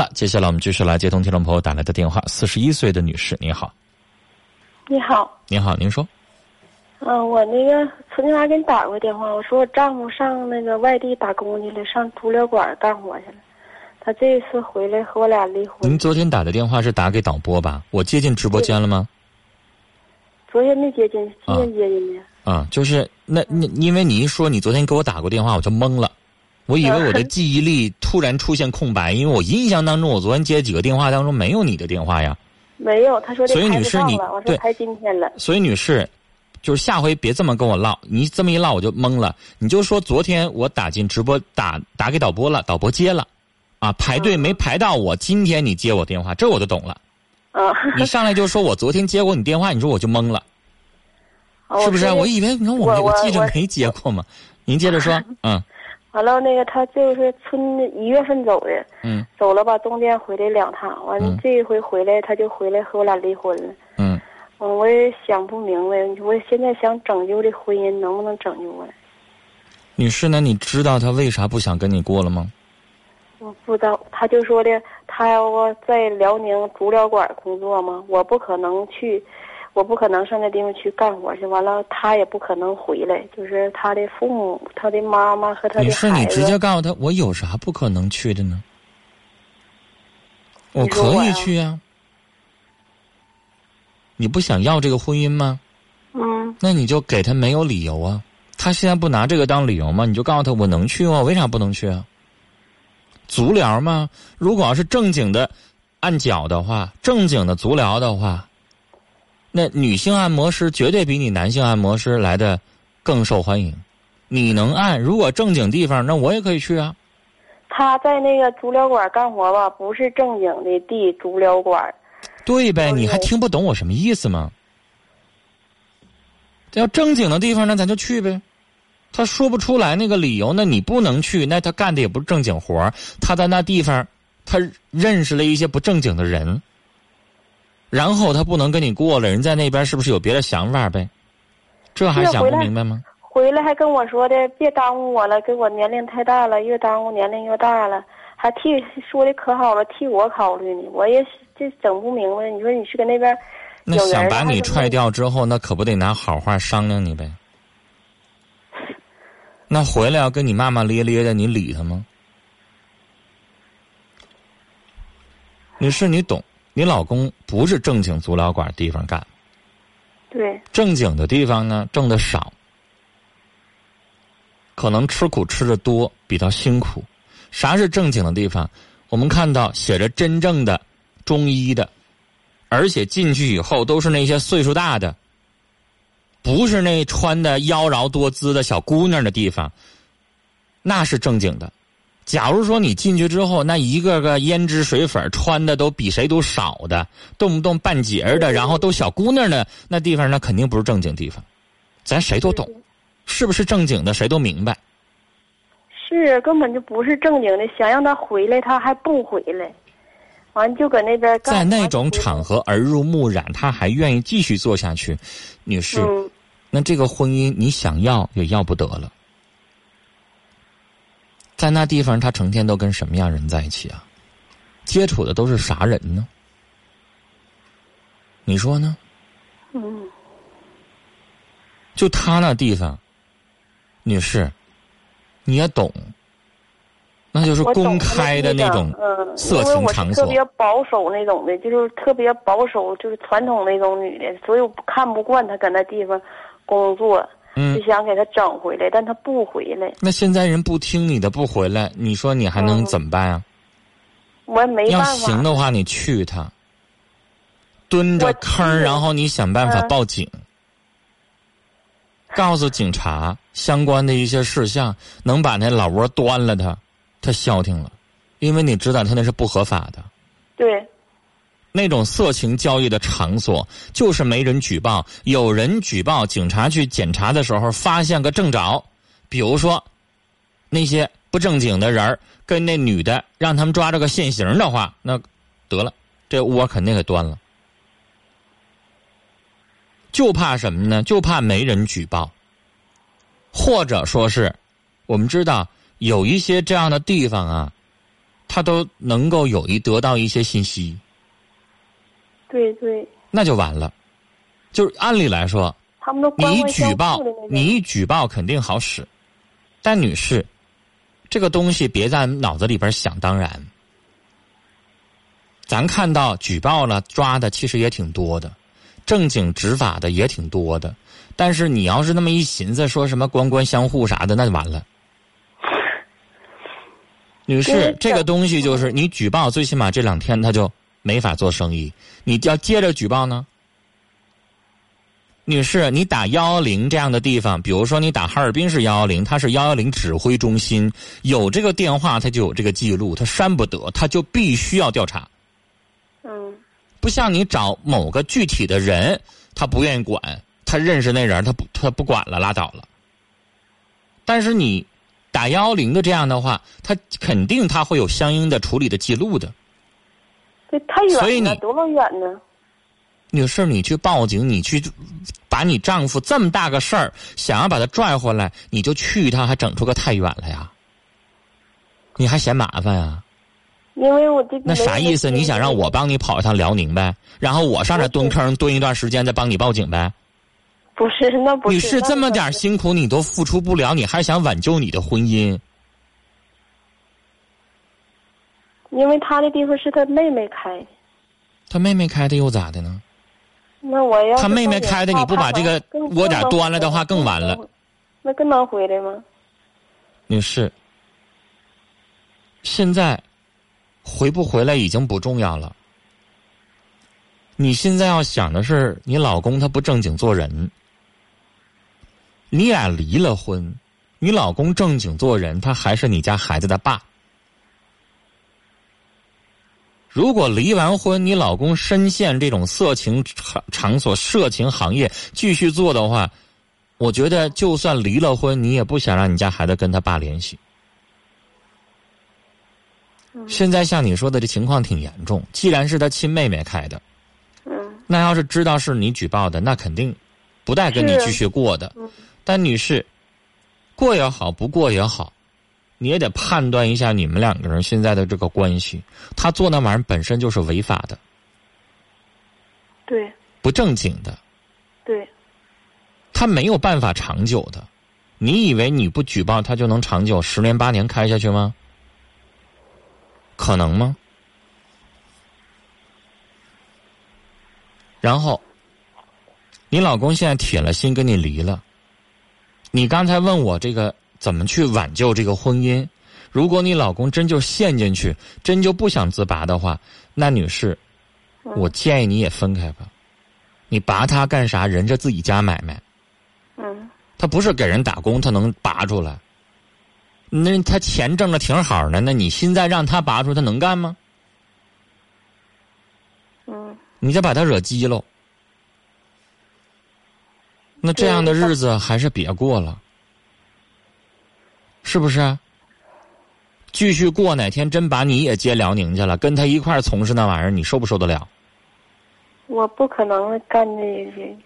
好了，接下来我们继续来接通听众朋友打来的电话。四十一岁的女士，你好。你好。你好，您说。嗯，我那个曾经来给你打过电话，我说我丈夫上那个外地打工去了，上足疗馆干活去了。他这一次回来和我俩离婚。您昨天打的电话是打给导播吧？我接进直播间了吗？昨天没接进，今天接进的。啊，就是那那，因为你一说你昨天给我打过电话，我就懵了，我以为我的记忆力突然出现空白，因为我印象当中我昨天接几个电话当中没有你的电话呀。没有，他说所以女士你对拍今天了。所以女士，就是下回别这么跟我唠，你这么一唠我就懵了。你就说昨天我打进直播打打给导播了，导播接了，啊排队没排到我，今天你接我电话，这我就懂了。啊，你上来就说我昨天接过你电话，你说我就懵了。是不是？我以为你看我们这个记着没接过嘛。您接着说，嗯。完了，那个他就是春一月份走的，嗯，走了吧，中间回来两趟，完了这一回回来他就回来和我俩离婚了，嗯。我也想不明白，我现在想拯救这婚姻，能不能拯救过来？女士，那你知道他为啥不想跟你过了吗？我不知道，他就说的，他要在辽宁足疗馆工作嘛，我不可能去。我不可能上那地方去干活去，完了他也不可能回来。就是他的父母、他的妈妈和他的孩子。你是你直接告诉他，我有啥不可能去的呢？我可以去啊。你不想要这个婚姻吗？嗯。那你就给他没有理由啊。他现在不拿这个当理由吗？你就告诉他，我能去吗？为啥不能去啊？足疗吗？如果要是正经的按脚的话，正经的足疗的话。那女性按摩师绝对比你男性按摩师来的更受欢迎。你能按，如果正经地方，那我也可以去啊。他在那个足疗馆干活吧，不是正经的地足疗馆。对呗，你还听不懂我什么意思吗？要正经的地方，那咱就去呗。他说不出来那个理由，那你不能去，那他干的也不是正经活他在那地方，他认识了一些不正经的人。然后他不能跟你过了，人在那边是不是有别的想法呗？这还想不明白吗？回来还跟我说的，别耽误我了，给我年龄太大了，越耽误年龄越大了，还替说的可好了，替我考虑呢。我也这整不明白，你说你去跟那边那想把你踹掉之后，那可不得拿好话商量你呗？那回来要跟你骂骂咧咧的，你理他吗？你是，你懂。你老公不是正经足疗馆地方干，对，正经的地方呢挣的少，可能吃苦吃的多，比较辛苦。啥是正经的地方？我们看到写着真正的中医的，而且进去以后都是那些岁数大的，不是那穿的妖娆多姿的小姑娘的地方，那是正经的。假如说你进去之后，那一个个胭脂水粉穿的都比谁都少的，动不动半截儿的，然后都小姑娘的那地方，那肯定不是正经地方。咱谁都懂，是不是正经的谁都明白。是根本就不是正经的，想让他回来他还不回来，完就搁那边。在那种场合耳濡目染，他还愿意继续做下去，女士，那这个婚姻你想要也要不得了。在那地方，他成天都跟什么样人在一起啊？接触的都是啥人呢？你说呢？嗯。就他那地方，女士，你也懂，那就是公开的那种色情场所。特别保守那种的，就是特别保守，就是传统那种女的，所以我看不惯他搁那地方工作。就想给他整回来，但他不回来。那现在人不听你的，不回来，你说你还能怎么办啊？我也没办法。要行的话，你去他，蹲着坑，然后你想办法报警，告诉警察相关的一些事项，能把那老窝端了，他，他消停了，因为你知道他那是不合法的。对。那种色情交易的场所，就是没人举报。有人举报，警察去检查的时候，发现个正着，比如说那些不正经的人跟那女的，让他们抓着个现行的话，那得了，这窝肯定给端了。就怕什么呢？就怕没人举报，或者说是，我们知道有一些这样的地方啊。他都能够有一得到一些信息，对对，那就完了。就是按理来说，他们都你举报你一举报肯定好使，但女士，这个东西别在脑子里边想当然。咱看到举报了抓的其实也挺多的，正经执法的也挺多的，但是你要是那么一寻思，说什么官官相护啥的，那就完了。女士，这个东西就是你举报，最起码这两天他就没法做生意。你要接着举报呢，女士，你打幺幺零这样的地方，比如说你打哈尔滨市幺幺零，它是幺幺零指挥中心，有这个电话，它就有这个记录，它删不得，它就必须要调查。嗯不像你找某个具体的人，他不愿意管，他认识那人，他不他不管了，拉倒了。但是你打幺幺零的这样的话，他肯定他会有相应的处理的记录的。对，太远了，所以你多么远呢？女士，你去报警，你去把你丈夫这么大个事儿，想要把他拽回来，你就去一趟，还整出个太远了呀？你还嫌麻烦呀？因为我这那啥意思？你想让我帮你跑一趟辽宁呗？然后我上这蹲坑蹲一段时间，再帮你报警呗？不是，那不是。你是，这么点辛苦你都付出不了，你还想挽救你的婚姻？因为他的地方是他妹妹开，他妹妹开的又咋的呢？那我要他妹妹开的你不把这个窝点端了的话更完了。那更能回来吗？女士，现在回不回来已经不重要了。你现在要想的是，你老公他不正经做人，你俩离了婚，你老公正经做人，他还是你家孩子的爸。如果离完婚，你老公深陷这种色情场场所、色情行业继续做的话，我觉得就算离了婚，你也不想让你家孩子跟他爸联系。现在像你说的这情况挺严重，既然是他亲妹妹开的，嗯那要是知道是你举报的，那肯定不带跟你继续过的。嗯但女士，过也好，不过也好，你也得判断一下你们两个人现在的这个关系。他做那玩意儿本身就是违法的、对不正经的，对，他没有办法长久的。你以为你不举报他就能长久十年八年开下去吗？可能吗？然后，你老公现在铁了心跟你离了。你刚才问我这个怎么去挽救这个婚姻？如果你老公真就陷进去，真就不想自拔的话，那女士，嗯我建议你也分开吧。你拔他干啥？人家自己家买卖，嗯他不是给人打工，他能拔出来。那他钱挣的挺好的，那你现在让他拔出，他能干吗？嗯，你再把他惹急喽。那这样的日子还是别过了，是不是啊？继续过，哪天真把你也接辽宁去了，跟他一块儿从事那玩意儿，你受不受得了？我不可能干这些，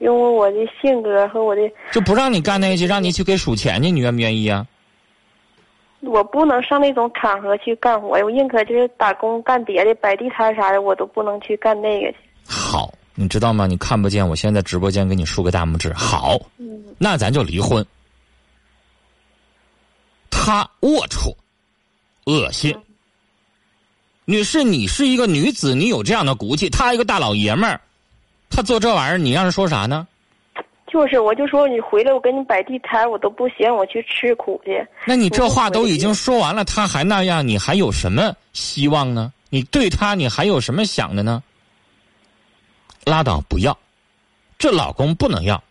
因为我的性格和我的，就不让你干那些，让你去给数钱去，你愿不愿意啊？我不能上那种场合去干活，我宁可就是打工干别的，摆地摊啥的，我都不能去干那个去。好，你知道吗？你看不见，我现在直播间给你竖个大拇指。好，那咱就离婚。他龌龊、恶心。女士，你是一个女子，你有这样的骨气。他一个大老爷们儿，他做这玩意儿，你让人说啥呢？就是，我就说你回来，我给你摆地摊，我都不嫌我去吃苦去。那你这话都已经说完了，他还那样，你还有什么希望呢？你对他，你还有什么想的呢？拉倒，不要，这老公不能要。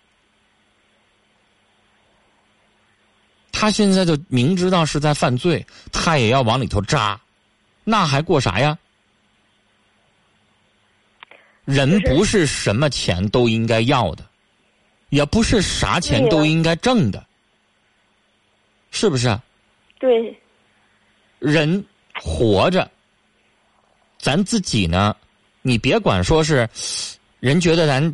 他现在就明知道是在犯罪，他也要往里头扎，那还过啥呀？人不是什么钱都应该要的，也不是啥钱都应该挣的，是不是啊？对，人活着，咱自己呢，你别管说是人觉得咱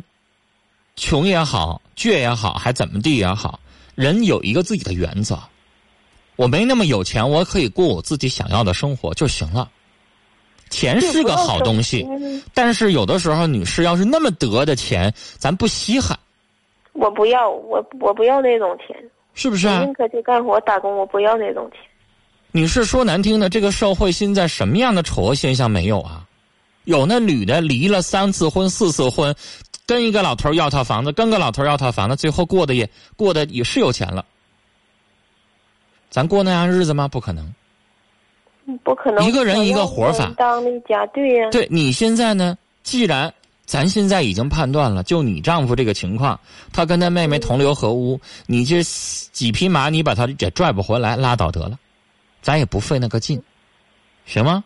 穷也好，倔也好，还怎么地也好，人有一个自己的原则。我没那么有钱，我可以过我自己想要的生活就行了。钱是个好东西，但是有的时候，女士要是那么得的钱，咱不稀罕。我不要，我我不要那种钱，是不是啊？宁可去干活打工，我不要那种钱。女士说难听的，这个社会现在什么样的丑恶现象没有啊？有那女的离了三次婚、四次婚，跟一个老头要套房子，跟个老头要套房子，最后过得也过得也是有钱了。咱过那样日子吗？不可能。不可能，一个人一个活法。当的家对呀。对你现在呢？既然咱现在已经判断了，就你丈夫这个情况，他跟他妹妹同流合污，你这几匹马你把他也拽不回来，拉倒得了，咱也不费那个劲，行吗？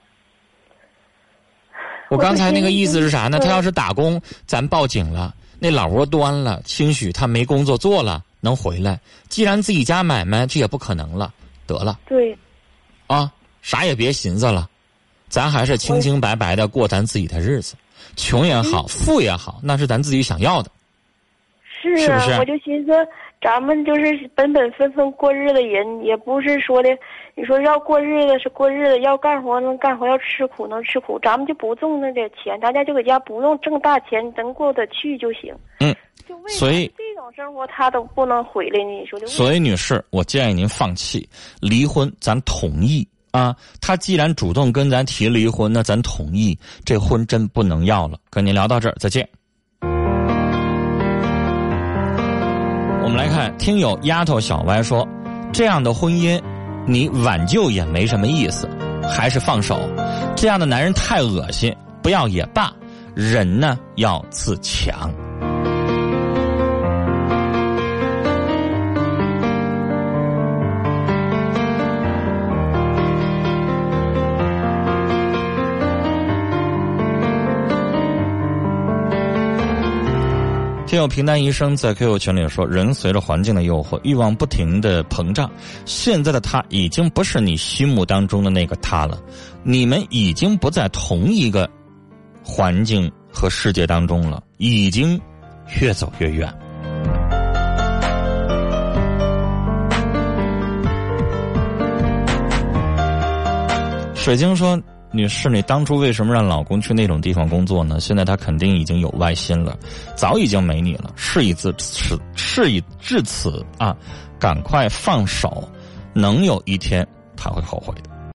我刚才那个意思是啥呢？他要是打工，咱报警了，那老窝端了，兴许他没工作做了，能回来。既然自己家买卖，这也不可能了，得了。对。啊。啥也别寻思了，咱还是清清白白的过咱自己的日子，穷也好，富也好，那是咱自己想要的。是啊，我就寻思，咱们就是本本分分过日子人，也不是说的，你说要过日子是过日子，要干活能干活，要吃苦能吃苦，咱们就不挣那点钱，咱家就搁家不用挣大钱，能过得去就行。嗯，所以这种生活他都不能回来呢，你说的。所以女士，我建议您放弃离婚，咱同意。啊，他既然主动跟咱提离婚，那咱同意，这婚真不能要了。跟您聊到这儿，再见。我们来看，听友丫头小歪说，这样的婚姻，你挽救也没什么意思，还是放手。这样的男人太恶心，不要也罢。人呢，要自强。听友平淡一生在 QQ 群里说：“人随着环境的诱惑，欲望不停的膨胀。现在的他已经不是你心目当中的那个他了，你们已经不在同一个环境和世界当中了，已经越走越远。”水晶说。女士，你当初为什么让老公去那种地方工作呢？现在他肯定已经有外心了，早已经没你了。事已至此，事已至此啊，赶快放手，能有一天他会后悔的。